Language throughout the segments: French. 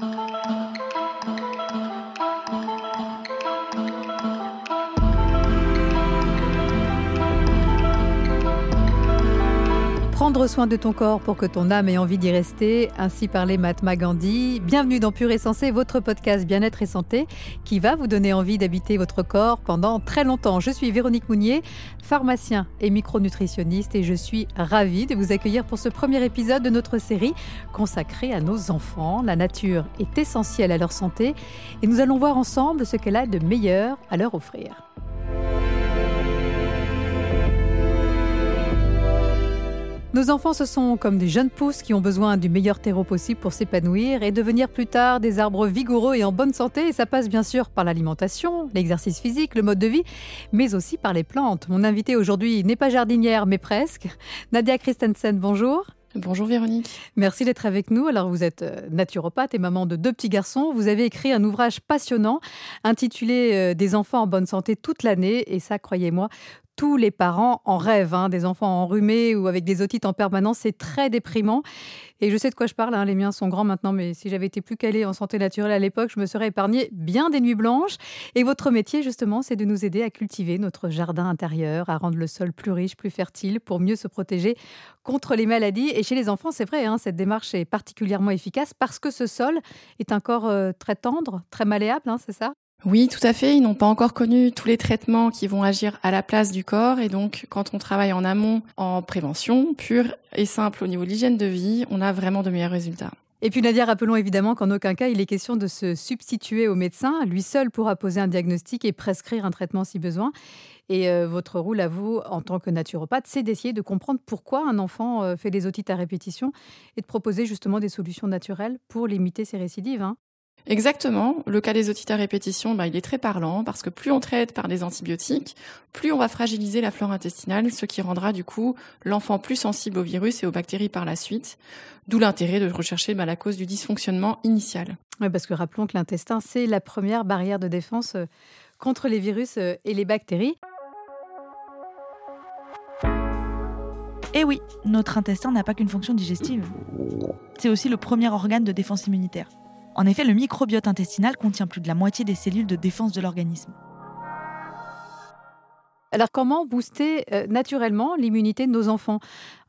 Oh. Prendre soin de ton corps pour que ton âme ait envie d'y rester, ainsi parlait Mahatma Gandhi. Bienvenue dans Pure et Sensé, votre podcast bien-être et santé qui va vous donner envie d'habiter votre corps pendant très longtemps. Je suis Véronique Mounier, pharmacien et micronutritionniste et je suis ravie de vous accueillir pour ce premier épisode de notre série consacrée à nos enfants. La nature est essentielle à leur santé et nous allons voir ensemble ce qu'elle a de meilleur à leur offrir. Nos enfants, ce sont comme des jeunes pousses qui ont besoin du meilleur terreau possible pour s'épanouir et devenir plus tard des arbres vigoureux et en bonne santé. Et ça passe bien sûr par l'alimentation, l'exercice physique, le mode de vie, mais aussi par les plantes. Mon invité aujourd'hui n'est pas jardinière, mais presque. Nadia Christensen, bonjour. Bonjour Véronique. Merci d'être avec nous. Alors vous êtes euh, naturopathe et maman de deux petits garçons. Vous avez écrit un ouvrage passionnant intitulé euh, Des enfants en bonne santé toute l'année et ça, croyez-moi, tous les parents en rêvent, hein, des enfants enrhumés ou avec des otites en permanence, c'est très déprimant. Et je sais de quoi je parle, hein, les miens sont grands maintenant, mais si j'avais été plus calée en santé naturelle à l'époque, je me serais épargné bien des nuits blanches. Et votre métier, justement, c'est de nous aider à cultiver notre jardin intérieur, à rendre le sol plus riche, plus fertile, pour mieux se protéger contre les maladies. Et chez les enfants, c'est vrai, hein, cette démarche est particulièrement efficace parce que ce sol est un corps euh, très tendre, très malléable, c'est ça? Oui, tout à fait. Ils n'ont pas encore connu tous les traitements qui vont agir à la place du corps. Et donc, quand on travaille en amont, en prévention, pure et simple au niveau de l'hygiène de vie, on a vraiment de meilleurs résultats. Et puis Nadia, rappelons évidemment qu'en aucun cas il est question de se substituer au médecin. Lui seul pourra poser un diagnostic et prescrire un traitement si besoin. Et euh, votre rôle à vous, en tant que naturopathe, c'est d'essayer de comprendre pourquoi un enfant euh, fait des otites à répétition et de proposer justement des solutions naturelles pour limiter ses récidives. Hein. Exactement. Le cas des otites à répétition, bah, il est très parlant parce que plus on traite par des antibiotiques, plus on va fragiliser la flore intestinale, ce qui rendra du coup l'enfant plus sensible aux virus et aux bactéries par la suite. D'où l'intérêt de rechercher bah, la cause du dysfonctionnement initial. Oui, parce que rappelons que l'intestin, c'est la première barrière de défense euh, contre les virus euh, et les bactéries. Et eh oui, notre intestin n'a pas qu'une fonction digestive. C'est aussi le premier organe de défense immunitaire. En effet, le microbiote intestinal contient plus de la moitié des cellules de défense de l'organisme. Alors comment booster euh, naturellement l'immunité de nos enfants?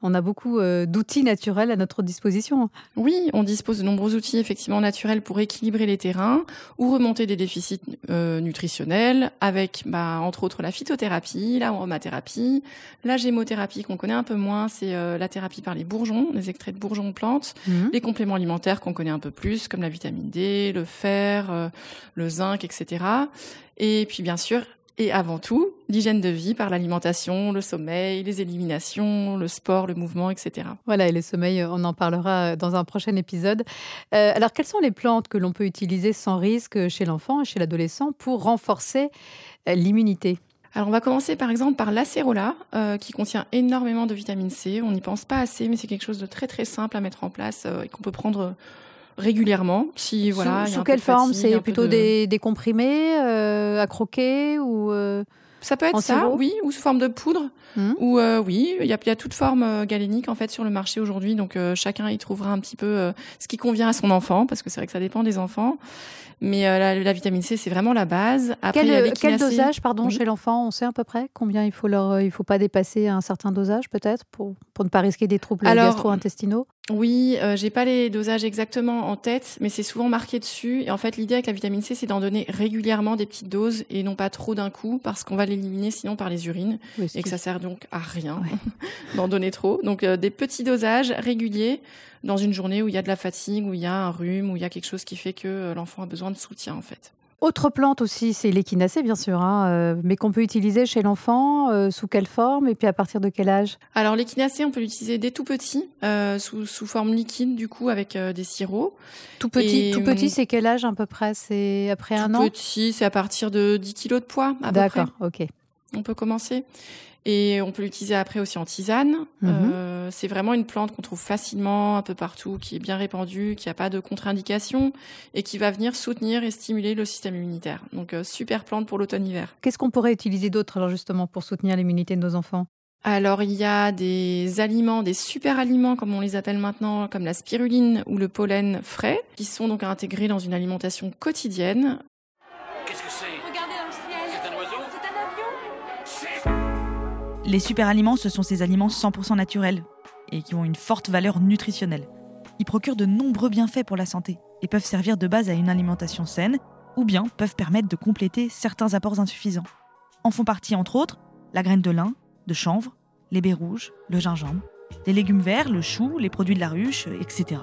On a beaucoup euh, d'outils naturels à notre disposition. Oui, on dispose de nombreux outils effectivement naturels pour équilibrer les terrains ou remonter des déficits euh, nutritionnels avec bah, entre autres la phytothérapie, la aromathérapie, la gémothérapie qu'on connaît un peu moins, c'est la thérapie par les bourgeons, les extraits de bourgeons de plantes, mhm. les compléments alimentaires qu'on connaît un peu plus comme la vitamine D, le fer, le zinc, etc. Et puis bien sûr et avant tout, l'hygiène de vie par l'alimentation, le sommeil, les éliminations, le sport, le mouvement, etc. Voilà, et le sommeil, on en parlera dans un prochain épisode. Euh, alors, quelles sont les plantes que l'on peut utiliser sans risque chez l'enfant et chez l'adolescent pour renforcer euh, l'immunité? Alors on va commencer par exemple par l'acérola euh, qui contient énormément de vitamine C. On n'y pense pas assez, mais c'est quelque chose de très très simple à mettre en place et qu'on peut prendre régulièrement. Si voilà. Sous, quelle forme? C'est plutôt des, comprimés euh, à croquer ou euh, Ça peut être ça, oui, ou sous forme de poudre. Mmh. Ou euh, oui, il y a, y a toute forme galénique en fait sur le marché aujourd'hui, donc chacun y trouvera un petit peu ce qui convient à son enfant, parce que c'est vrai que ça dépend des enfants. Mais la, vitamine C, c'est vraiment la base. Après, quel, quel dosage, pardon, chez l'enfant On sait à peu près combien il faut leur, il faut pas dépasser un certain dosage peut-être pour pour ne pas risquer des troubles gastro-intestinaux? Oui, euh, j'ai pas les dosages exactement en tête, mais c'est souvent marqué dessus. Et en fait, l'idée avec la vitamine C, c'est d'en donner régulièrement des petites doses et non pas trop d'un coup, parce qu'on va l'éliminer sinon par les urines et que ça sert donc à rien d'en donner trop. Donc euh, des petits dosages réguliers dans une journée où il y a de la fatigue, où il y a un rhume, où il y a quelque chose qui fait que euh, l'enfant a besoin de soutien en fait. Autre plante aussi, c'est l'échinacée, bien sûr, hein, euh, mais qu'on peut utiliser chez l'enfant, euh, sous quelle forme et puis à partir de quel âge? Alors l'échinacée, on peut l'utiliser dès tout petit, euh, sous, forme liquide, du coup, avec des sirops. Tout petit, tout petit, c'est quel âge à peu près? C'est après un an? Tout petit, c'est à partir de 10 kilos de poids, à peu près. D'accord, ok. On peut commencer. Et on peut l'utiliser après aussi en tisane. Mhm. Euh, c'est vraiment une plante qu'on trouve facilement un peu partout, qui est bien répandue, qui n'a pas de contre-indication et qui va venir soutenir et stimuler le système immunitaire. Donc euh, super plante pour l'automne-hiver. Qu'est-ce qu'on pourrait utiliser d'autre alors justement pour soutenir l'immunité de nos enfants? Alors il y a des aliments, des super aliments comme on les appelle maintenant, comme la spiruline ou le pollen frais, qui sont donc intégrés dans une alimentation quotidienne. Qu'est-ce que c'est? Les super aliments, ce sont ces aliments 100% naturels et qui ont une forte valeur nutritionnelle. Ils procurent de nombreux bienfaits pour la santé et peuvent servir de base à une alimentation saine ou bien peuvent permettre de compléter certains apports insuffisants. En font partie entre autres la graine de lin, de chanvre, les baies rouges, le gingembre, les légumes verts, le chou, les produits de la ruche, etc.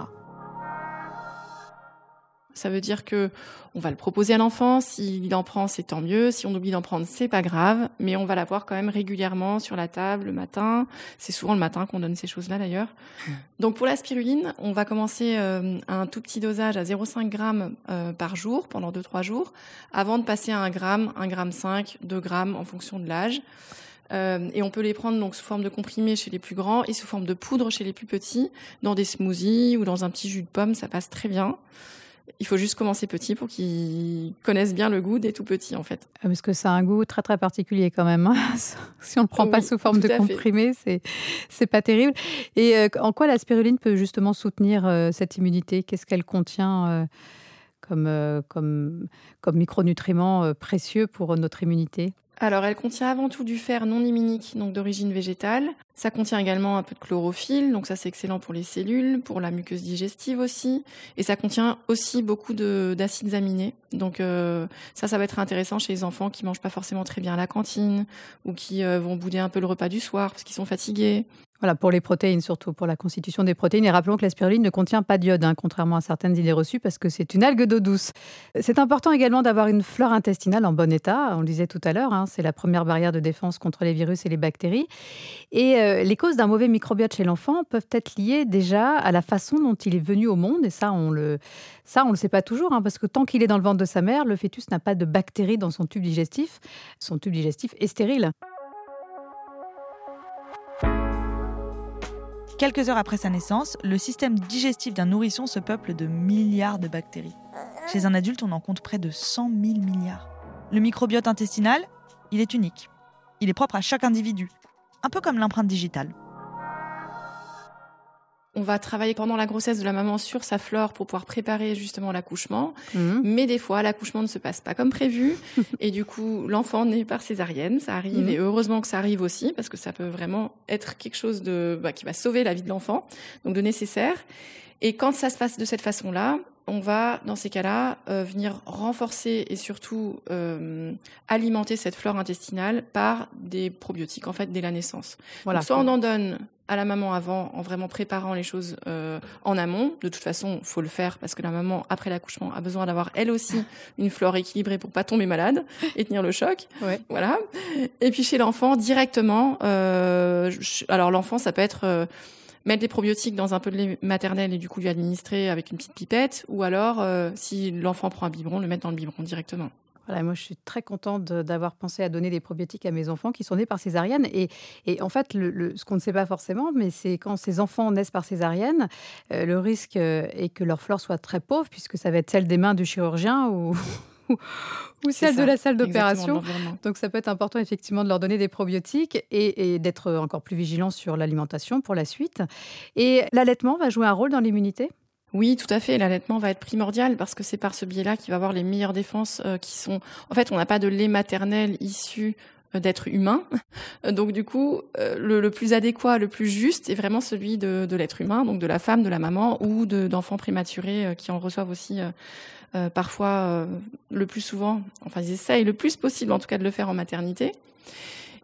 Ça veut dire que on va le proposer à l'enfant. S'il en prend, c'est tant mieux. Si on oublie d'en prendre, c'est pas grave. Mais on va l'avoir quand même régulièrement sur la table le matin. C'est souvent le matin qu'on donne ces choses-là d'ailleurs. Donc pour la spiruline, on va commencer euh, à un tout petit dosage à 0,5 g euh, par jour pendant 2-3 jours, avant de passer à 1 gramme, 1 gramme 5, 2 grammes en fonction de l'âge. Euh, et on peut les prendre donc sous forme de comprimés chez les plus grands et sous forme de poudre chez les plus petits, dans des smoothies ou dans un petit jus de pomme, ça passe très bien. Il faut juste commencer petit pour qu'ils connaissent bien le goût des tout petits, en fait. Ah, parce que ça a un goût très très particulier quand même. Hein. si on ne le prend pas sous forme de comprimé, c'est c'est pas terrible. Et euh, en quoi la spiruline peut justement soutenir euh, cette immunité? Qu'est-ce qu'elle contient comme, comme, comme micronutriments précieux pour notre immunité? Alors, elle contient avant tout du fer non immunique, donc d'origine végétale. Ça contient également un peu de chlorophylle, donc ça c'est excellent pour les cellules, pour la muqueuse digestive aussi. Et ça contient aussi beaucoup d'acides aminés. Donc euh, ça, ça va être intéressant chez les enfants qui mangent pas forcément très bien à la cantine ou qui euh, vont bouder un peu le repas du soir parce qu'ils sont fatigués. Voilà, pour les protéines, surtout pour la constitution des protéines. Et rappelons que la spiruline ne contient pas d'iode, hein, contrairement à certaines idées reçues, parce que c'est une algue d'eau douce. C'est important également d'avoir une flore intestinale en bon état. On le disait tout à l'heure, hein, c'est la première barrière de défense contre les virus et les bactéries. Et euh, les causes d'un mauvais microbiote chez l'enfant peuvent être liées déjà à la façon dont il est venu au monde. Et ça, on le, ça, on le sait pas toujours, hein, parce que tant qu'il est dans le ventre de sa mère, le fœtus n'a pas de bactéries dans son tube digestif. Son tube digestif est stérile. Quelques heures après sa naissance, le système digestif d'un nourrisson se peuple de milliards de bactéries. Chez un adulte, on en compte près de 100 000 milliards. Le microbiote intestinal, il est unique. Il est propre à chaque individu, un peu comme l'empreinte digitale. On va travailler pendant la grossesse de la maman sur sa flore pour pouvoir préparer justement l'accouchement. Mhm. Mais des fois, l'accouchement ne se passe pas comme prévu. et du coup, l'enfant naît par césarienne. Ça arrive. Mhm. Et heureusement que ça arrive aussi parce que ça peut vraiment être quelque chose de, bah, qui va sauver la vie de l'enfant. Donc de nécessaire. Et quand ça se passe de cette façon-là, on va, dans ces cas-là, euh, venir renforcer et surtout euh, alimenter cette flore intestinale par des probiotiques, en fait, dès la naissance. Voilà. soit on en donne à la maman avant, en vraiment préparant les choses euh, en amont. De toute façon, faut le faire parce que la maman, après l'accouchement, a besoin d'avoir elle aussi une flore équilibrée pour pas tomber malade et tenir le choc. Ouais. Voilà. Et puis chez l'enfant, directement. alors l'enfant, ça peut être mettre des probiotiques dans un peu de lait maternel et du coup lui administrer avec une petite pipette, ou alors, euh, si l'enfant prend un biberon, le mettre dans le biberon directement. Voilà, moi, je suis très contente d'avoir pensé à donner des probiotiques à mes enfants qui sont nés par césarienne. Et, et en fait, le, ce qu'on ne sait pas forcément, mais c'est quand ces enfants naissent par césarienne, euh, le risque euh, est que leur flore soit très pauvre, puisque ça va être celle des mains du chirurgien ou, ou celle de la salle d'opération. Donc ça peut être important effectivement de leur donner des probiotiques et, d'être encore plus vigilant sur l'alimentation pour la suite. Et l'allaitement va jouer un rôle dans l'immunité? Oui, tout à fait. L'allaitement va être primordial parce que c'est par ce biais-là qu'il va avoir les meilleures défenses euh, qui sont. En fait, on n'a pas de lait maternel issu euh, d'être humain. Donc du coup, euh, le, plus adéquat, le plus juste est vraiment celui de, l'être humain, donc de la femme, de la maman ou d'enfants prématurés qui en reçoivent aussi euh, parfois euh, le plus souvent, enfin ils essayent le plus possible en tout cas de le faire en maternité.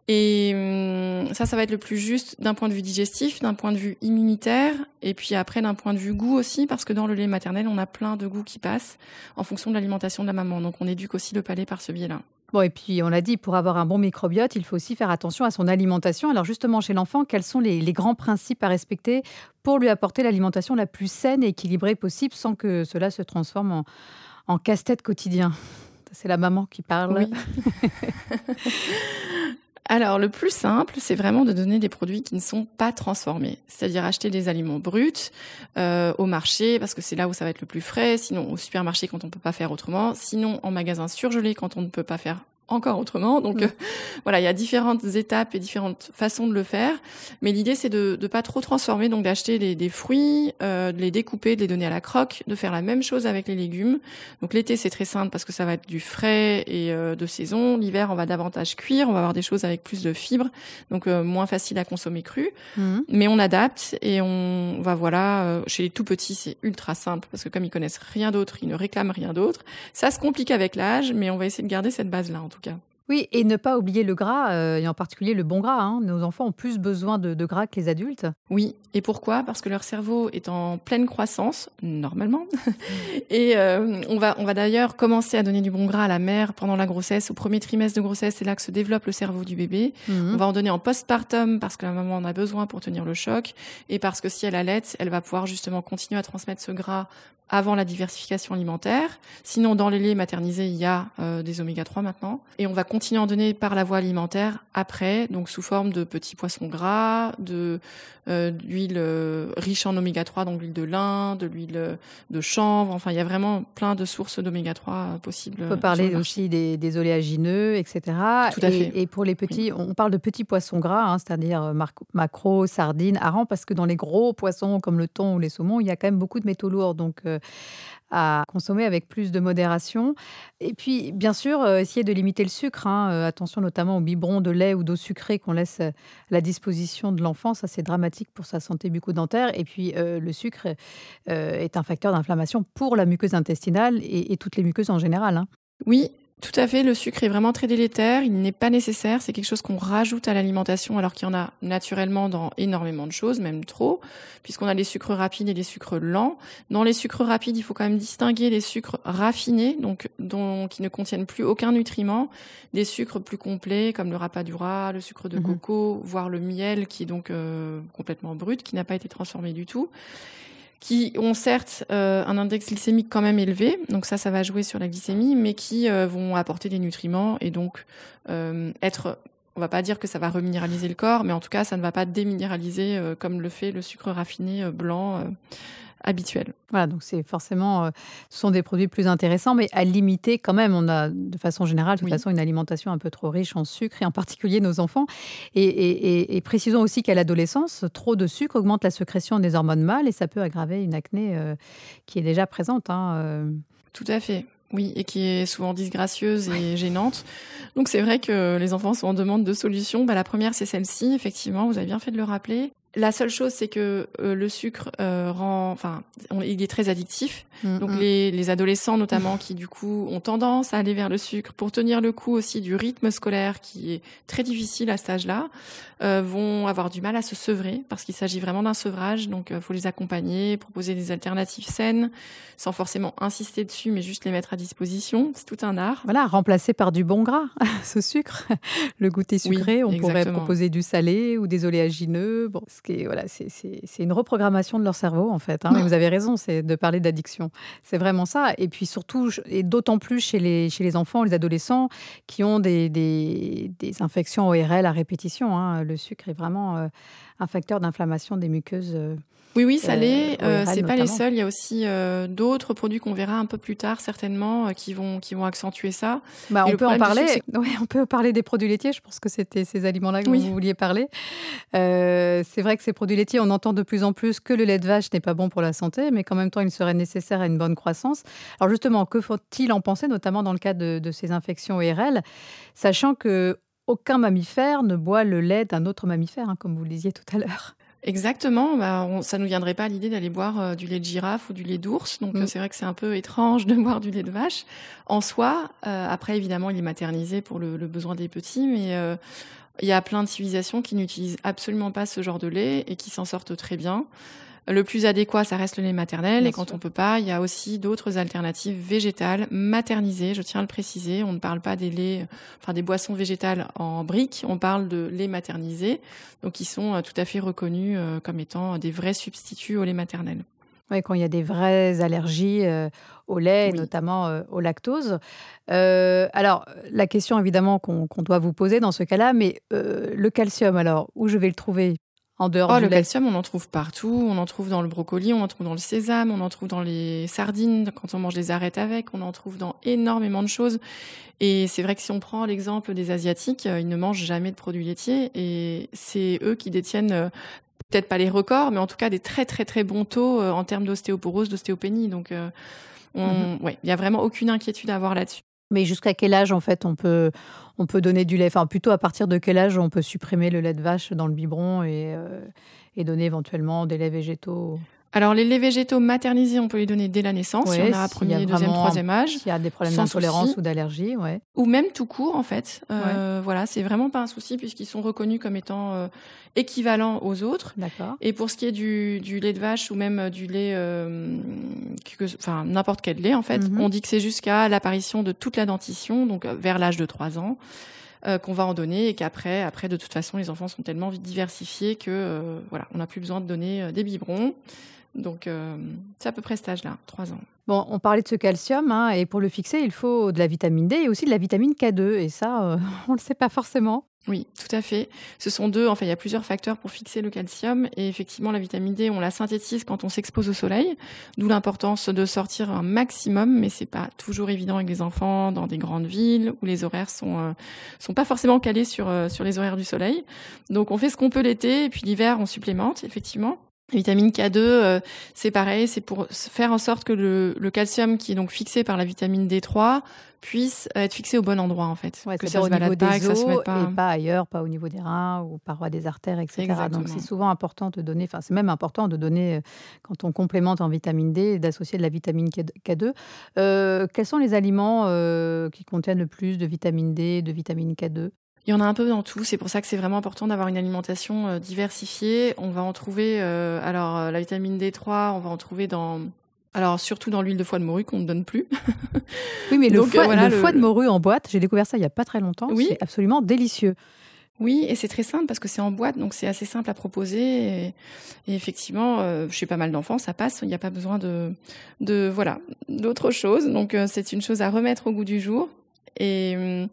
Et hum, ça, ça va être le plus juste d'un point de vue digestif, d'un point de vue immunitaire, et puis après d'un point de vue goût aussi, parce que dans le lait maternel, on a plein de goûts qui passent en fonction de l'alimentation de la maman. Donc on éduque aussi le palais par ce biais-là. Bon, et puis on l'a dit, pour avoir un bon microbiote, il faut aussi faire attention à son alimentation. Alors justement, chez l'enfant, quels sont les, grands principes à respecter pour lui apporter l'alimentation la plus saine et équilibrée possible sans que cela se transforme en, en casse-tête quotidien? C'est la maman qui parle. Oui. Alors, le plus simple, c'est vraiment de donner des produits qui ne sont pas transformés, c'est-à-dire acheter des aliments bruts euh, au marché parce que c'est là où ça va être le plus frais, sinon au supermarché quand on ne peut pas faire autrement, sinon en magasin surgelé quand on ne peut pas faire encore autrement. Donc Mm. euh, voilà, il y a différentes étapes et différentes façons de le faire. Mais l'idée, c'est de ne pas trop transformer, donc d'acheter des, des fruits, euh, de les découper, de les donner à la croque, de faire la même chose avec les légumes. Donc l'été, c'est très simple parce que ça va être du frais et euh, de saison. L'hiver, on va davantage cuire, on va avoir des choses avec plus de fibres, donc euh, moins facile à consommer cru. Mhm. Mais on adapte et on va voilà euh, chez les tout petits c'est ultra simple parce que comme ils connaissent rien d'autre, ils ne réclament rien d'autre. Ça se complique avec l'âge, mais on va essayer de garder cette base là en tout cas. Oui, et ne pas oublier le gras, euh, et en particulier le bon gras. hein. Nos enfants ont plus besoin de, de gras que les adultes. Oui, et pourquoi? Parce que leur cerveau est en pleine croissance normalement. et euh, on va on va d'ailleurs commencer à donner du bon gras à la mère pendant la grossesse, au premier trimestre de grossesse, c'est là que se développe le cerveau du bébé. Mhm. On va en donner en postpartum parce que la maman en a besoin pour tenir le choc et parce que si elle allait, elle va pouvoir justement continuer à transmettre ce gras avant la diversification alimentaire. Sinon, dans les laits maternisés, il y a euh, des oméga 3 maintenant. Et on va continuer à en donner par la voie alimentaire après, donc sous forme de petits poissons gras, de euh, d'huile euh, riche en oméga 3, donc l'huile de lin, de l'huile euh, de chanvre. Enfin, il y a vraiment plein de sources d'oméga 3 euh, possibles. On euh, peut parler aussi des, des oléagineux, etc. Tout à et, fait. et pour les petits, on parle de petits poissons gras, hein, c'est-à-dire maquereaux, sardines, harengs, parce que dans les gros poissons comme le thon ou les saumons, il y a quand même beaucoup de métaux lourds. Donc, euh, à consommer avec plus de modération. Et puis, bien sûr, euh, essayer de limiter le sucre. hein. Euh, attention notamment aux biberons de lait ou d'eau sucrée qu'on laisse euh, à la disposition de l'enfant. Ça, c'est dramatique pour sa santé bucco-dentaire. Et puis, le sucre est un facteur d'inflammation pour la muqueuse intestinale et, et toutes les muqueuses en général. hein. Oui, tout à fait. Le sucre est vraiment très délétère. Il n'est pas nécessaire. C'est quelque chose qu'on rajoute à l'alimentation alors qu'il y en a naturellement dans énormément de choses, même trop, puisqu'on a les sucres rapides et les sucres lents. Dans les sucres rapides, il faut quand même distinguer les sucres raffinés, donc dont, qui ne contiennent plus aucun nutriment, des sucres plus complets comme le rapadura, le sucre de Mhm. coco, voire le miel qui est donc euh, complètement brut, qui n'a pas été transformé du tout qui ont certes euh, un index glycémique quand même élevé, donc ça, ça va jouer sur la glycémie, mais qui euh, vont apporter des nutriments et donc euh, être, on va pas dire que ça va reminéraliser le corps, mais en tout cas, ça ne va pas déminéraliser comme le fait le sucre raffiné blanc habituel. Voilà, donc c'est forcément, euh, ce sont des produits plus intéressants, mais à limiter quand même. On a de façon générale, de toute Oui. façon, une alimentation un peu trop riche en sucre, et en particulier nos enfants. Et, et- et- et précisons aussi qu'à l'adolescence, trop de sucre augmente la sécrétion des hormones mâles et ça peut aggraver une acné euh, qui est déjà présente. hein, euh. Tout à fait. Oui, et qui est souvent disgracieuse et gênante. Donc c'est vrai que les enfants sont en demande de solutions. Bah, la première, c'est celle-ci, effectivement, vous avez bien fait de le rappeler. La seule chose, c'est que euh, le sucre euh, rend, enfin, il est très addictif. Donc Mm, mm. les, les adolescents notamment qui du coup ont tendance à aller vers le sucre pour tenir le coup aussi du rythme scolaire qui est très difficile à cet âge-là, euh, vont avoir du mal à se sevrer parce qu'il s'agit vraiment d'un sevrage. Donc il faut les accompagner, proposer des alternatives saines sans forcément insister dessus mais juste les mettre à disposition. C'est tout un art. Voilà, remplacé par du bon gras, ce sucre, le goûter Oui, sucré. on pourrait proposer du salé ou des oléagineux. Bon, qui voilà, c'est- c'est c'est une reprogrammation de leur cerveau, en fait. hein. Mais vous avez raison, c'est de parler d'addiction. C'est vraiment ça. Et puis surtout, et d'autant plus chez les, chez les enfants, les adolescents, qui ont des, des, des infections ORL à répétition. hein. Le sucre est vraiment euh, un facteur d'inflammation des muqueuses. euh, Oui, oui, salé. Euh, Euh, ORL c'est pas les seuls. Il y a aussi euh, d'autres produits qu'on verra un peu plus tard certainement euh, qui vont qui vont accentuer ça. Bah, on peut en parler. sucre, Ouais, on peut parler des produits laitiers. Je pense que c'était ces aliments-là que Oui. vous vouliez parler. Euh, c'est vrai que ces produits laitiers, on entend de plus en plus que le lait de vache n'est pas bon pour la santé, mais qu'en même temps, il serait nécessaire à une bonne croissance. Alors justement, que faut-il en penser, notamment dans le cas de, de ces infections ORL, sachant que aucun mammifère ne boit le lait d'un autre mammifère, hein, comme vous le disiez tout à l'heure? Exactement, bah, on, ça nous viendrait pas à l'idée d'aller boire euh, du lait de girafe ou du lait d'ours, donc Mm. euh, c'est vrai que c'est un peu étrange de boire du lait de vache. En soi, euh, après évidemment il est maternisé pour le, le besoin des petits, mais euh, il y a plein de civilisations qui n'utilisent absolument pas ce genre de lait et qui s'en sortent très bien. Le plus adéquat, ça reste le lait maternel, Bien et quand sûr. on peut pas, il y a aussi d'autres alternatives végétales maternisées. Je tiens à le préciser, on ne parle pas des laits, enfin des boissons végétales en briques, on parle de lait maternisé, donc qui sont euh, tout à fait reconnus euh, comme étant des vrais substituts au lait maternel. Ouais, quand il y a des vraies allergies euh, au lait, et Oui. notamment euh, au lactose. Euh, alors, la question évidemment qu'on doit vous poser dans ce cas-là, mais le calcium, alors, où je vais le trouver? En dehors Oh, du le lait? calcium, on en trouve partout. On en trouve dans le brocoli, on en trouve dans le sésame, on en trouve dans les sardines quand on mange des arêtes avec. On en trouve dans énormément de choses. Et c'est vrai que si on prend l'exemple des Asiatiques, ils ne mangent jamais de produits laitiers et c'est eux qui détiennent peut-être pas les records, mais en tout cas des très très très bons taux euh, en termes d'ostéoporose, d'ostéopénie. Donc, euh, on, ouais, il y a vraiment aucune inquiétude à avoir là-dessus. Mais jusqu'à quel âge, en fait, on peut, on peut donner du lait? Enfin, plutôt à partir de quel âge on peut supprimer le lait de vache dans le biberon et, euh, et donner éventuellement des laits végétaux? Alors, les laits végétaux maternisés, on peut les donner dès la naissance, si Ouais, on a y premier, a deuxième, troisième âge. S'il y a des problèmes d'intolérance ou d'allergie, ouais. ou même tout court en fait. Euh, Voilà, c'est vraiment pas un souci puisqu'ils sont reconnus comme étant euh, équivalents aux autres. D'accord. Et pour ce qui est du, du lait de vache ou même euh, du lait, euh, que- enfin n'importe quel lait en fait, Mhm. on dit que c'est jusqu'à l'apparition de toute la dentition, donc euh, vers l'âge de 3 ans, euh, qu'on va en donner et qu'après, après de toute façon, les enfants sont tellement diversifiés que euh, voilà, on n'a plus besoin de donner euh, des biberons. Donc euh, c'est à peu près cet âge-là, 3 ans. Bon, on parlait de ce calcium, hein, et pour le fixer, il faut de la vitamine D et aussi de la vitamine K2. Et ça, euh, on ne le sait pas forcément. Oui, tout à fait. Ce sont deux, enfin, il y a plusieurs facteurs pour fixer le calcium. Et effectivement, la vitamine D, on la synthétise quand on s'expose au soleil. D'où l'importance de sortir un maximum, mais c'est pas toujours évident avec les enfants dans des grandes villes où les horaires sont, euh, sont pas forcément calés sur, euh, sur les horaires du soleil. Donc, on fait ce qu'on peut l'été et puis l'hiver, on supplémente, effectivement. La vitamine K2, euh, c'est pareil, c'est pour faire en sorte que le, le calcium qui est donc fixé par la vitamine D3 puisse être fixé au bon endroit, en fait. Ouais, que ça se au niveau balade pas, des que ça se os mette pas. et pas ailleurs, pas au niveau des reins ou parois des artères, etc. Donc c'est souvent important de donner, enfin c'est même important de donner, euh, quand on complémente en vitamine D, d'associer de la vitamine K2. Euh, quels sont les aliments euh, qui contiennent le plus de vitamine D, de vitamine K2 Il y en a un peu dans tout. C'est pour ça que c'est vraiment important d'avoir une alimentation euh, diversifiée. On va en trouver, euh, alors euh, la vitamine D3, on va en trouver dans, alors surtout dans l'huile de foie de morue qu'on ne donne plus. Oui, mais le, Donc, foie, voilà, le le- foie de morue en boîte, j'ai découvert ça il n'y a pas très longtemps. Oui. C'est absolument délicieux. Oui, et c'est très simple parce que c'est en boîte, donc c'est assez simple à proposer. Et, et effectivement, euh, chez pas mal d'enfants, ça passe. Il n'y a pas besoin de, de voilà, d'autre chose. Donc euh, c'est une chose à remettre au goût du jour. Et hum,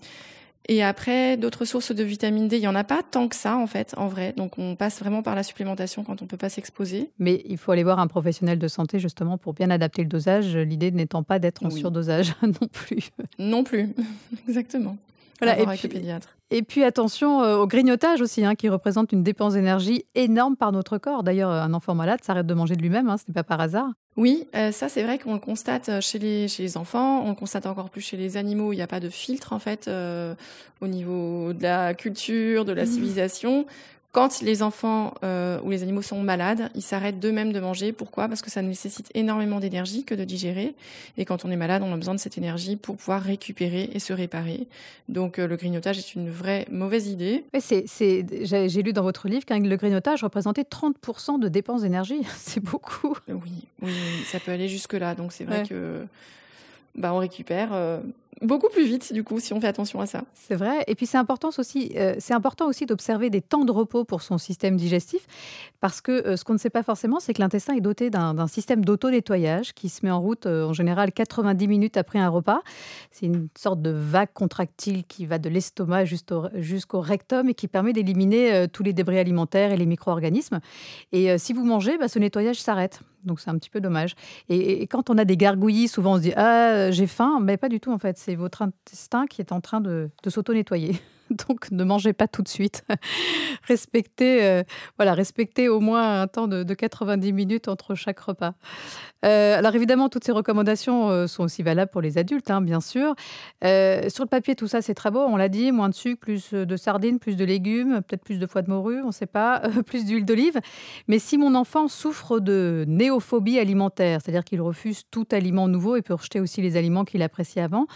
et après, d'autres sources de vitamine D, il y en a pas tant que ça en fait, en vrai. Donc on passe vraiment par la supplémentation quand on peut pas s'exposer. Mais il faut aller voir un professionnel de santé justement pour bien adapter le dosage. L'idée n'étant pas d'être en Oui. surdosage non plus. Non plus, exactement. Voilà, et avec puis- le pédiatre. Et puis attention euh, au grignotage aussi, hein, qui représente une dépense d'énergie énorme par notre corps. D'ailleurs, un enfant malade s'arrête de manger de lui-même, hein, ce n'est pas par hasard. Oui, euh, ça c'est vrai qu'on le constate euh, chez les, chez les enfants, on le constate encore plus chez les animaux. Il n'y a pas de filtre en fait euh, au niveau de la culture, de la civilisation. Quand les enfants euh, ou les animaux sont malades, ils s'arrêtent d'eux-mêmes de manger. Pourquoi? Parce que ça nécessite énormément d'énergie que de digérer. Et quand on est malade, on a besoin de cette énergie pour pouvoir récupérer et se réparer. Donc euh, le grignotage est une vraie mauvaise idée. J'ai, lu dans votre livre que le grignotage représentait 30% de dépenses d'énergie. c'est beaucoup. Oui, oui, ça peut aller jusque là. Donc c'est vrai Ouais. que bah, on récupère euh, beaucoup plus vite du coup si on fait attention à ça. C'est vrai. Et puis c'est important aussi, euh, aussi d'observer des temps de repos pour son système digestif, parce que euh, ce qu'on ne sait pas forcément, c'est que l'intestin est doté d'un, système d'auto-nettoyage qui se met en route euh, en général 90 minutes après un repas. C'est une sorte de vague contractile qui va de l'estomac jusqu'au, rectum et qui permet d'éliminer tous les débris alimentaires et les micro-organismes. Et si vous mangez, bah, ce nettoyage s'arrête. Donc c'est un petit peu dommage. Et, quand on a des gargouillis, souvent on se dit ah j'ai faim, mais pas du tout en fait. C'est votre intestin qui est en train de, de s'auto-nettoyer. Donc ne mangez pas tout de suite. respectez, euh, voilà, respectez au moins un temps de, de 90 minutes entre chaque repas. Euh, alors évidemment, toutes ces recommandations euh, sont aussi valables pour les adultes, hein, bien sûr. Sur le papier, tout ça, c'est très beau. On l'a dit, moins de sucre, plus de sardines, plus de légumes, peut-être plus de foie de morue, on ne sait pas, plus d'huile d'olive. Mais si mon enfant souffre de néophobie alimentaire, c'est-à-dire qu'il refuse tout aliment nouveau et peut rejeter aussi les aliments qu'il appréciait avant,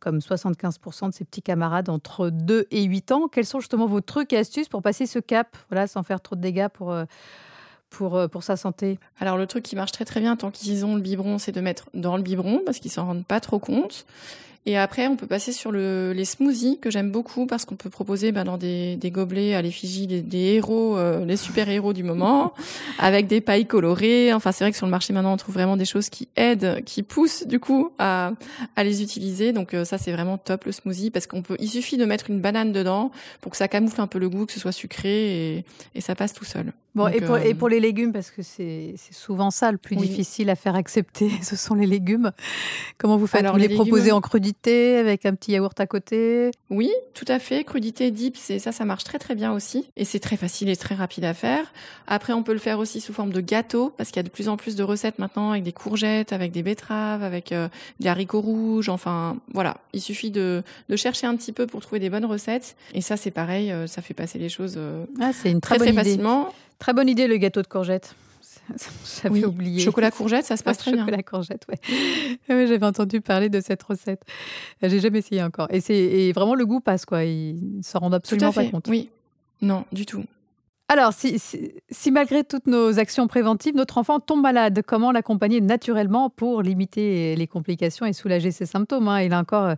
comme 75% de ses petits camarades entre 2 et 8 ans, quels sont justement vos trucs et astuces pour passer ce cap, voilà, sans faire trop de dégâts pour, euh, pour, euh, pour sa santé? Alors le truc qui marche très très bien tant qu'ils ont le biberon, c'est de mettre dans le biberon parce qu'ils s'en rendent pas trop compte. Et après, on peut passer sur le, les smoothies que j'aime beaucoup parce qu'on peut proposer ben, dans des, des gobelets à l'effigie des, des héros, euh, les super héros du moment, avec des pailles colorées. Enfin, c'est vrai que sur le marché maintenant, on trouve vraiment des choses qui aident, qui poussent du coup à, à les utiliser. Donc euh, ça, c'est vraiment top le smoothie parce qu'on peut, il suffit de mettre une banane dedans pour que ça camoufle un peu le goût, que ce soit sucré et, et ça passe tout seul. Bon, Donc, et, pour, euh, et pour les légumes, parce que c'est souvent ça le plus Oui. difficile à faire accepter, ce sont les légumes. Comment vous faites Alors, Vous les, les proposez en crudité, avec un petit yaourt à côté? Oui, tout à fait. Crudité, dip, c'est ça, ça marche très très bien aussi. Et c'est très facile et très rapide à faire. Après, on peut le faire aussi sous forme de gâteau, parce qu'il y a de plus en plus de recettes maintenant avec des courgettes, avec des betteraves, avec euh, des haricots rouges. Enfin, voilà. Il suffit de, de chercher un petit peu pour trouver des bonnes recettes. Et ça, c'est pareil, euh, ça fait passer les choses euh, ah, une très, très bonne très idée. facilement. Très bonne idée, le gâteau de courgette. J'avais Oui, oublié. Chocolat courgette, ça se passe très bien. Chocolat courgette, ouais. Ouais, J'avais entendu parler de cette recette. J'ai jamais essayé encore. Et, c'est vraiment, le goût passe, quoi. Ils ne s'en rendent Tout absolument à fait. pas compte. Oui. Non, du tout. Alors, si, si, malgré toutes nos actions préventives, notre enfant tombe malade, comment l'accompagner naturellement pour limiter les complications et soulager ses symptômes hein? Et là encore, euh,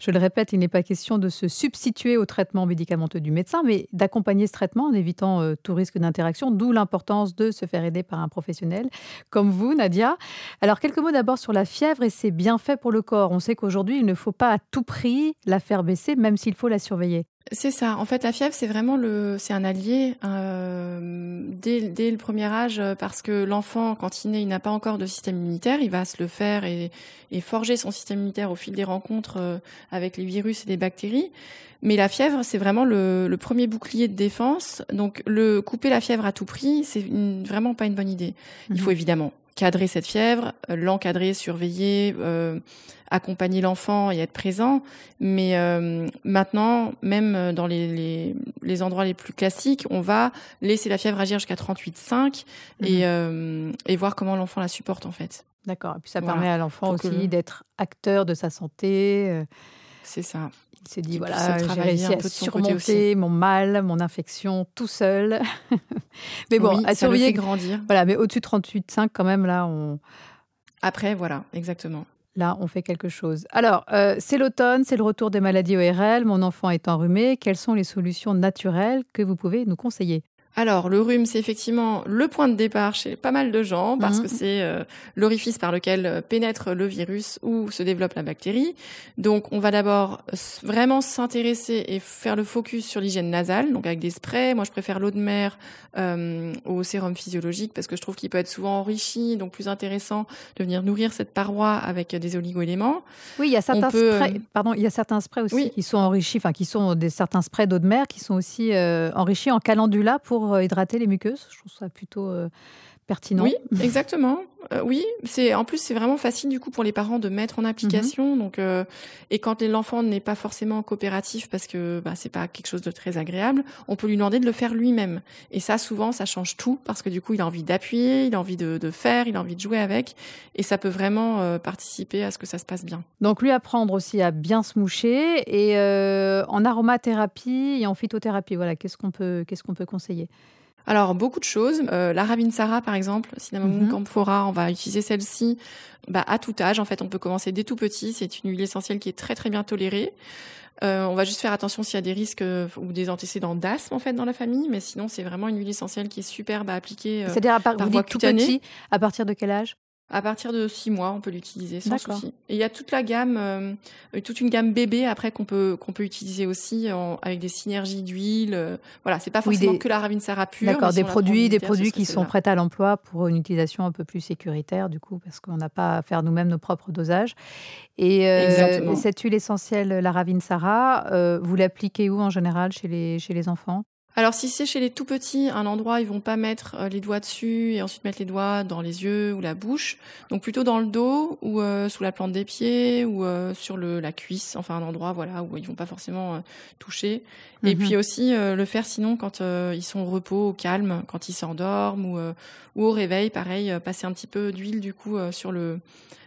je le répète, il n'est pas question de se substituer au traitement médicamenteux du médecin, mais d'accompagner ce traitement en évitant euh, tout risque d'interaction, d'où l'importance de se faire aider par un professionnel comme vous, Nadia. Alors, quelques mots d'abord sur la fièvre et ses bienfaits pour le corps. On sait qu'aujourd'hui, il ne faut pas à tout prix la faire baisser, même s'il faut la surveiller. C'est ça. En fait, la fièvre, c'est vraiment le, c'est un allié euh, dès, dès le premier âge, euh, parce que l'enfant, quand il naît, il n'a pas encore de système immunitaire, il va se le faire et, et forger son système immunitaire au fil des rencontres euh, avec les virus et les bactéries. Mais la fièvre, c'est vraiment le, le premier bouclier de défense. Donc, le couper la fièvre à tout prix, c'est vraiment pas une bonne idée. Il faut évidemment cadrer cette fièvre, euh, l'encadrer, surveiller, euh, accompagner l'enfant et être présent. Mais euh, maintenant, même dans les, les, les endroits les plus classiques, on va laisser la fièvre agir jusqu'à 38,5 et, euh, et voir comment l'enfant la supporte en fait. D'accord. Et puis ça Voilà. permet à l'enfant que aussi d'être acteur de sa santé. C'est ça. Il se dit voilà, j'ai réussi à surmonter mon mal, mon infection tout seul. mais bon, Oui, à ça le fait surveiller. grandir. Voilà, mais au-dessus de 38,5 quand même là, on Après, voilà, exactement. là on fait quelque chose. Alors euh, c'est l'automne, c'est le retour des maladies ORL. Mon enfant est enrhumé. Quelles sont les solutions naturelles que vous pouvez nous conseiller? Alors, le rhume, c'est effectivement le point de départ chez pas mal de gens parce Mhm. que c'est euh, l'orifice par lequel euh, pénètre le virus ou se développe la bactérie. Donc, on va d'abord vraiment s'intéresser et faire le focus sur l'hygiène nasale, donc avec des sprays. Moi, je préfère l'eau de mer euh, au sérum physiologique parce que je trouve qu'il peut être souvent enrichi, donc plus intéressant de venir nourrir cette paroi avec des oligo-éléments. Oui, il y a certains peut, sprays. Pardon, il y a certains sprays aussi Oui. qui sont enrichis, enfin qui sont des certains sprays d'eau de mer qui sont aussi euh, enrichis en calendula pour euh, hydrater les muqueuses. Je trouve ça plutôt euh, pertinent. Oui, exactement. Euh, oui, c'est en plus c'est vraiment facile du coup pour les parents de mettre en application. Mhm. Donc euh, et quand l'enfant n'est pas forcément coopératif parce que bah, c'est pas quelque chose de très agréable, on peut lui demander de le faire lui-même. Et ça souvent ça change tout parce que du coup il a envie d'appuyer, il a envie de, de faire, il a envie de jouer avec et ça peut vraiment euh, participer à ce que ça se passe bien. Donc lui apprendre aussi à bien se moucher et en aromathérapie et en phytothérapie. Voilà, qu'est-ce qu'on peut qu'est-ce qu'on peut conseiller? Alors beaucoup de choses. Euh, la Ravinsara par exemple, Cinnamomum Mhm. camphora, on va utiliser celle-ci bah, à tout âge. En fait, on peut commencer dès tout petit. C'est une huile essentielle qui est très très bien tolérée. Euh, on va juste faire attention s'il y a des risques euh, ou des antécédents d'asthme en fait dans la famille, mais sinon c'est vraiment une huile essentielle qui est superbe à appliquer. euh, C'est-à-dire à par vous voie dites tout cutanée. petit, à partir de quel âge? À partir de six mois, on peut l'utiliser sans souci. Et il y a toute la gamme, euh, toute une gamme bébé après qu'on peut qu'on peut utiliser aussi en- avec des synergies d'huile. euh, voilà, c'est pas Oui, forcément des- que la Ravinsara pure. D'accord, si des produits, des produits qui sont prêts à l'emploi pour une utilisation un peu plus sécuritaire, du coup, parce qu'on n'a pas à faire nous-mêmes nos propres dosages. Et euh, cette huile essentielle, la Ravinsara, euh, vous l'appliquez où en général chez les, chez les enfants? Alors si c'est chez les tout petits, un endroit, ils vont pas mettre euh, les doigts dessus et ensuite mettre les doigts dans les yeux ou la bouche. Donc plutôt dans le dos ou euh, sous la plante des pieds ou euh, sur le, la cuisse, enfin un endroit voilà où ils vont pas forcément euh, toucher. Et Mhm. puis aussi le faire sinon quand ils sont au repos, au calme, quand ils s'endorment ou, ou au réveil, pareil, passer un petit peu d'huile du coup sur le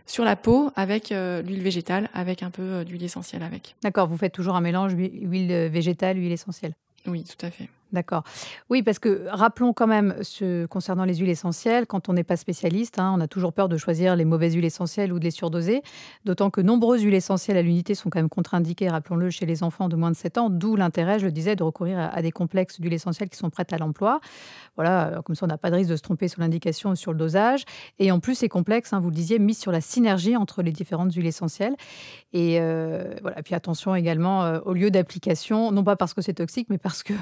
sur la peau avec euh, l'huile végétale, avec un peu euh, d'huile essentielle avec. D'accord, vous faites toujours un mélange huile végétale, huile essentielle. Oui, tout à fait. D'accord. Oui, parce que rappelons quand même, ce, concernant les huiles essentielles, quand on n'est pas spécialiste, hein, on a toujours peur de choisir les mauvaises huiles essentielles ou de les surdoser, d'autant que nombreuses huiles essentielles à l'unité sont quand même contre-indiquées, rappelons-le, chez les enfants de moins de 7 ans, d'où l'intérêt, je le disais, de recourir à, à des complexes d'huiles essentielles qui sont prêtes à l'emploi. Voilà, euh, comme ça on n'a pas de risque de se tromper sur l'indication ou sur le dosage. Et en plus, ces complexes, hein, vous le disiez, mis sur la synergie entre les différentes huiles essentielles. Et euh, voilà, puis attention également euh, au lieu d'application, non pas parce que c'est toxique, mais parce que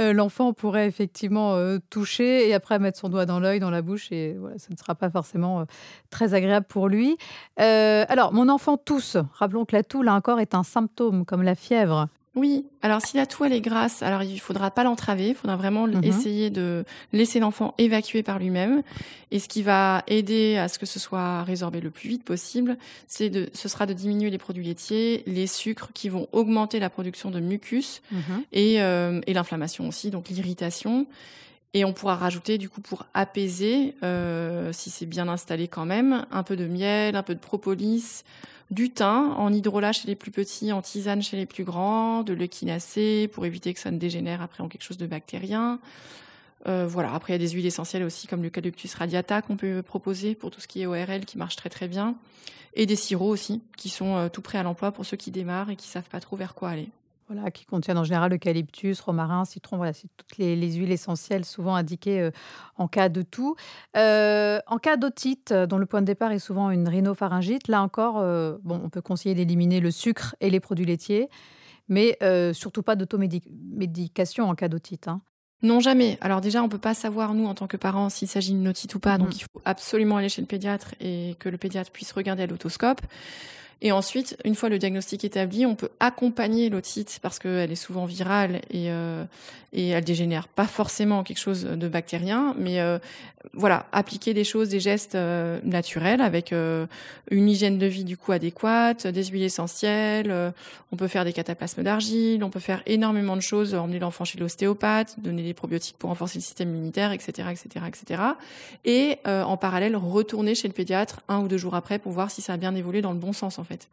euh, l'enfant pourrait effectivement euh, toucher et après mettre son doigt dans l'œil, dans la bouche, et voilà, ça ne sera pas forcément euh, très agréable pour lui. alors, mon enfant tousse. Rappelons que la toux, là encore, est un symptôme comme la fièvre. Oui, alors si la toux elle est grasse, alors il faudra pas l'entraver, il faudra vraiment Mhm. essayer de laisser l'enfant évacuer par lui-même. Et ce qui va aider à ce que ce soit résorbé le plus vite possible, c'est de, ce sera de diminuer les produits laitiers, les sucres qui vont augmenter la production de mucus et, euh, et l'inflammation aussi, donc l'irritation. Et on pourra rajouter du coup pour apaiser, euh, si c'est bien installé quand même, un peu de miel, un peu de propolis, du thym en hydrolat chez les plus petits, en tisane chez les plus grands, de l'échinacée pour éviter que ça ne dégénère après en quelque chose de bactérien. Euh, voilà. Après, il y a des huiles essentielles aussi, comme l'eucalyptus radiata qu'on peut proposer pour tout ce qui est ORL, qui marche très très bien, et des sirops aussi, qui sont euh, tout prêts à l'emploi pour ceux qui démarrent et qui savent pas trop vers quoi aller. Voilà, qui contiennent en général eucalyptus, romarin, citron, voilà, c'est toutes les, les huiles essentielles souvent indiquées euh, en cas de toux. Euh, en cas d'otite, euh, dont le point de départ est souvent une rhinopharyngite, là encore, euh, bon, on peut conseiller d'éliminer le sucre et les produits laitiers, mais surtout pas d'automédication en cas d'otite. hein. Non, jamais. Alors déjà, on peut pas savoir, nous, en tant que parents, s'il s'agit d'une otite ou pas. Donc, Mhm. il faut absolument aller chez le pédiatre et que le pédiatre puisse regarder à l'autoscope. Et ensuite, une fois le diagnostic établi, on peut accompagner l'otite parce qu'elle est souvent virale et, euh, et elle dégénère pas forcément en quelque chose de bactérien, mais euh, voilà, appliquer des choses, des gestes euh, naturels avec euh, une hygiène de vie du coup adéquate, des huiles essentielles, euh, on peut faire des cataplasmes d'argile, on peut faire énormément de choses, emmener l'enfant chez l'ostéopathe, donner des probiotiques pour renforcer le système immunitaire, etc., etc., etc. Et euh, en parallèle, retourner chez le pédiatre un ou deux jours après pour voir si ça a bien évolué dans le bon sens en fait.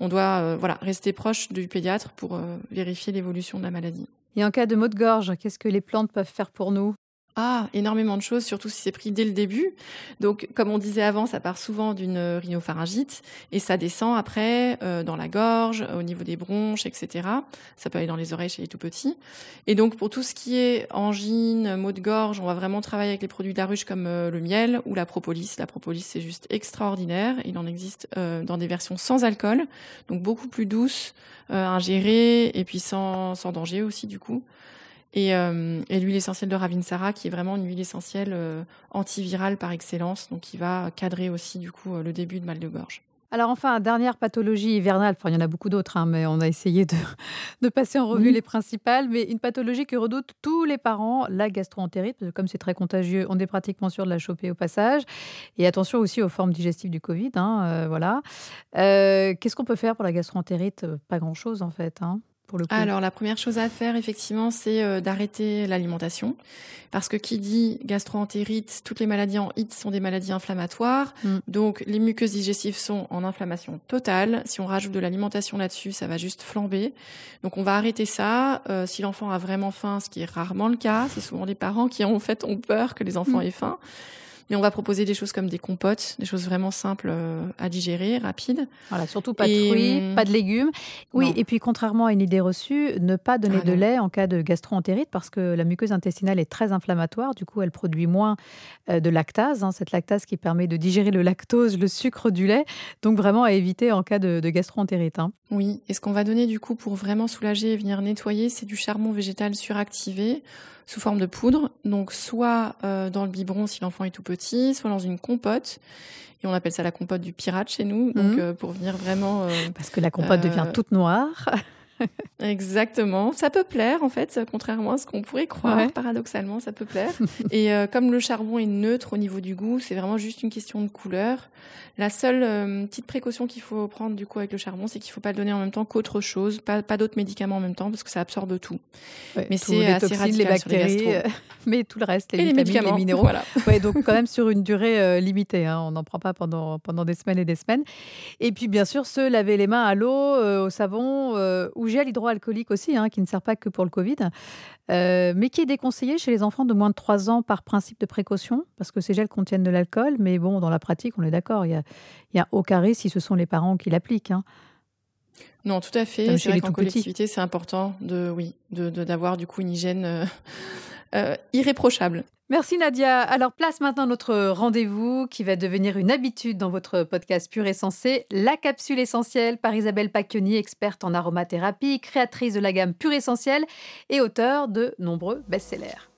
On doit euh, voilà rester proche du pédiatre pour euh, vérifier l'évolution de la maladie. Et en cas de maux de gorge, qu'est-ce que les plantes peuvent faire pour nous? Ah, énormément de choses, surtout si c'est pris dès le début. Donc, comme on disait avant, ça part souvent d'une rhinopharyngite et ça descend après euh, dans la gorge, au niveau des bronches, etc. Ça peut aller dans les oreilles chez les tout petits. Et donc, pour tout ce qui est angine, maux de gorge, on va vraiment travailler avec les produits de la ruche comme euh, le miel ou la propolis. La propolis, c'est juste extraordinaire. Il en existe euh, dans des versions sans alcool, donc beaucoup plus douces, euh, ingérées et puis sans, sans danger aussi du coup. Et, euh, et l'huile essentielle de Ravinsara, qui est vraiment une huile essentielle euh, antivirale par excellence, donc qui va cadrer aussi du coup euh, le début de mal de gorge. Alors enfin, dernière pathologie hivernale, enfin il y en a beaucoup d'autres, hein, mais on a essayé de, de passer en revue Oui. les principales, mais une pathologie que redoutent tous les parents, la gastroentérite, parce que comme c'est très contagieux, on est pratiquement sûr de la choper au passage. Et attention aussi aux formes digestives du Covid, hein, euh, voilà. Euh, Qu'est-ce qu'on peut faire pour la gastroentérite? Pas grand-chose en fait, hein, pour le coup. Alors la première chose à faire effectivement, c'est euh, d'arrêter l'alimentation, parce que qui dit gastroentérite, toutes les maladies en HIT sont des maladies inflammatoires, Mm. donc les muqueuses digestives sont en inflammation totale. Si on rajoute de l'alimentation là-dessus, ça va juste flamber. Donc on va arrêter ça. Euh, si l'enfant a vraiment faim, ce qui est rarement le cas, c'est souvent les parents qui en fait ont peur que les enfants Mm. aient faim. Mais on va proposer des choses comme des compotes, des choses vraiment simples euh, à digérer, rapides. Voilà, surtout pas de Et, fruits, hum, pas de légumes. Oui, non. et puis contrairement à une idée reçue, ne pas donner Ah de non. lait en cas de gastroentérite parce que la muqueuse intestinale est très inflammatoire. Du coup, elle produit moins euh, de lactase, hein, cette lactase qui permet de digérer le lactose, le sucre du lait. Donc vraiment à éviter en cas de, de gastroentérite. hein. Oui, et ce qu'on va donner du coup pour vraiment soulager et venir nettoyer, c'est du charbon végétal suractivé sous forme de poudre. Donc soit euh, dans le biberon si l'enfant est tout petit, soit dans une compote. Et on appelle ça la compote du pirate chez nous. Donc Mhm. euh, pour venir vraiment... euh, Parce que la compote devient Euh, toute noire. Exactement. Ça peut plaire, en fait, contrairement à ce qu'on pourrait croire. Ouais. Paradoxalement, ça peut plaire. Et euh, comme le charbon est neutre au niveau du goût, c'est vraiment juste une question de couleur. La seule euh, petite précaution qu'il faut prendre du coup avec le charbon, c'est qu'il faut pas le donner en même temps qu'autre chose, pas, pas d'autres médicaments en même temps, parce que ça absorbe tout. Ouais, Mais c'est les assez toxines, les radical sur les bactéries, gastro. euh, mais tout le reste, les Et les vitamines, les, médicaments, minéraux. voilà. Ouais, donc quand même sur une durée euh, limitée. hein. On n'en prend pas pendant, pendant des semaines et des semaines. Et puis bien sûr, se laver les mains à l'eau, au savon euh, ou gel hydroalcoolique aussi, hein, qui ne sert pas que pour le Covid, euh, mais qui est déconseillé chez les enfants de moins de 3 ans par principe de précaution, parce que ces gels contiennent de l'alcool. Mais bon, dans la pratique, on est d'accord, il n'y a, y a aucun risque si ce sont les parents qui l'appliquent. hein. Non, tout à fait. C'est vrai qu'en collectivité, c'est important de, oui, de, de- d'avoir du coup une hygiène euh, euh, irréprochable. Merci Nadia. Alors place maintenant notre rendez-vous qui va devenir une habitude dans votre podcast Pur et Sensé, la capsule essentielle par Isabelle Pacchioni, experte en aromathérapie, créatrice de la gamme Pur Essentiel et auteure de nombreux best-sellers.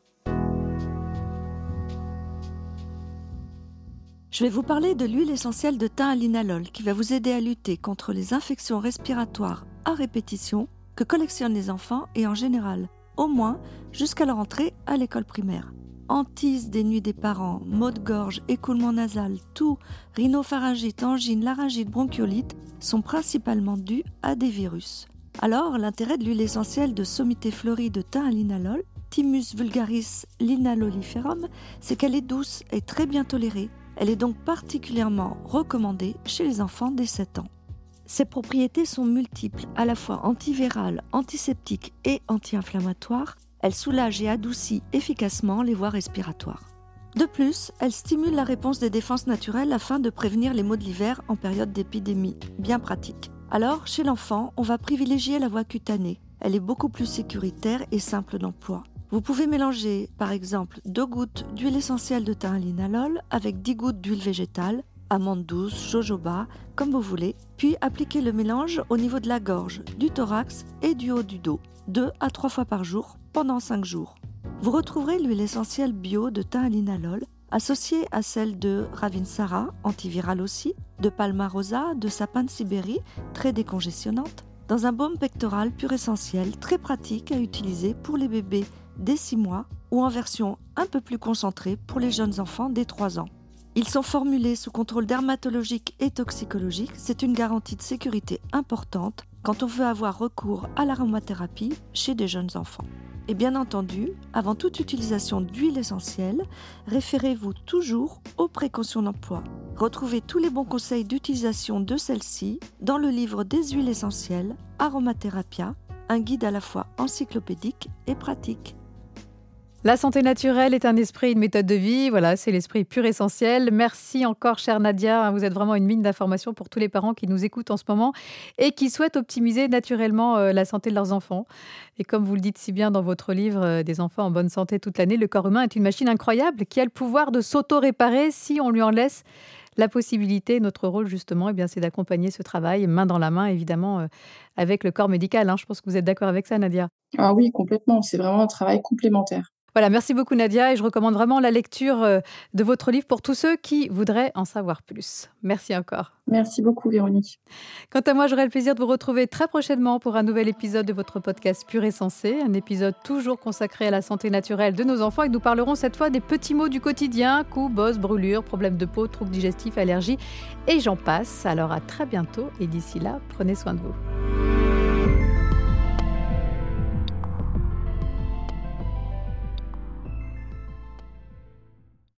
Je vais vous parler de l'huile essentielle de thym à linalol qui va vous aider à lutter contre les infections respiratoires à répétition que collectionnent les enfants et en général, au moins jusqu'à leur entrée à l'école primaire hantise des nuits des parents, maux de gorge, écoulement nasal, toux, rhinopharyngite, angine, laryngite, bronchiolite sont principalement dus à des virus. Alors, l'intérêt de l'huile essentielle de sommité fleurie de thym à linalol, Thymus vulgaris linaloliferum, c'est qu'elle est douce et très bien tolérée. Elle est donc particulièrement recommandée chez les enfants dès 7 ans. Ses propriétés sont multiples, à la fois antivirales, antiseptiques et anti-inflammatoires, elle soulage et adoucit efficacement les voies respiratoires. De plus, elle stimule la réponse des défenses naturelles afin de prévenir les maux de l'hiver en période d'épidémie, bien pratique. Alors, chez l'enfant, on va privilégier la voie cutanée. Elle est beaucoup plus sécuritaire et simple d'emploi. Vous pouvez mélanger, par exemple, deux gouttes d'huile essentielle de thym linalol avec 10 gouttes d'huile végétale, amande douce, jojoba, comme vous voulez, puis appliquer le mélange au niveau de la gorge, du thorax et du haut du dos, deux à trois fois par jour pendant 5 jours. Vous retrouverez l'huile essentielle bio de thym associée à celle de Ravinsara, antivirale aussi, de Palmarosa, de sapin de Sibérie, très décongestionnante, dans un baume pectoral pur essentiel très pratique à utiliser pour les bébés dès 6 mois ou en version un peu plus concentrée pour les jeunes enfants dès 3 ans. Ils sont formulés sous contrôle dermatologique et toxicologique. C'est une garantie de sécurité importante quand on veut avoir recours à l'aromathérapie chez des jeunes enfants. Et bien entendu, avant toute utilisation d'huile essentielle, référez-vous toujours aux précautions d'emploi. Retrouvez tous les bons conseils d'utilisation de celle-ci dans le livre des huiles essentielles Aromatherapia, un guide à la fois encyclopédique et pratique. La santé naturelle est un esprit, une méthode de vie. Voilà, c'est l'esprit pur essentiel. Merci encore, chère Nadia. Vous êtes vraiment une mine d'informations pour tous les parents qui nous écoutent en ce moment et qui souhaitent optimiser naturellement euh, la santé de leurs enfants. Et comme vous le dites si bien dans votre livre euh, Des enfants en bonne santé toute l'année, le corps humain est une machine incroyable qui a le pouvoir de s'auto-réparer si on lui en laisse la possibilité. Notre rôle, justement, eh bien, c'est d'accompagner ce travail main dans la main, évidemment, euh, avec le corps médical. Hein. Je pense que vous êtes d'accord avec ça, Nadia? Ah oui, complètement. C'est vraiment un travail complémentaire. Voilà, merci beaucoup Nadia et je recommande vraiment la lecture euh, de votre livre pour tous ceux qui voudraient en savoir plus. Merci encore. Merci beaucoup Véronique. Quant à moi, j'aurai le plaisir de vous retrouver très prochainement pour un nouvel épisode de votre podcast Pur et Sensé, un épisode toujours consacré à la santé naturelle de nos enfants et nous parlerons cette fois des petits mots du quotidien, coups, bosses, brûlures, problèmes de peau, troubles digestifs, allergies et j'en passe. Alors à très bientôt et d'ici là, prenez soin de vous.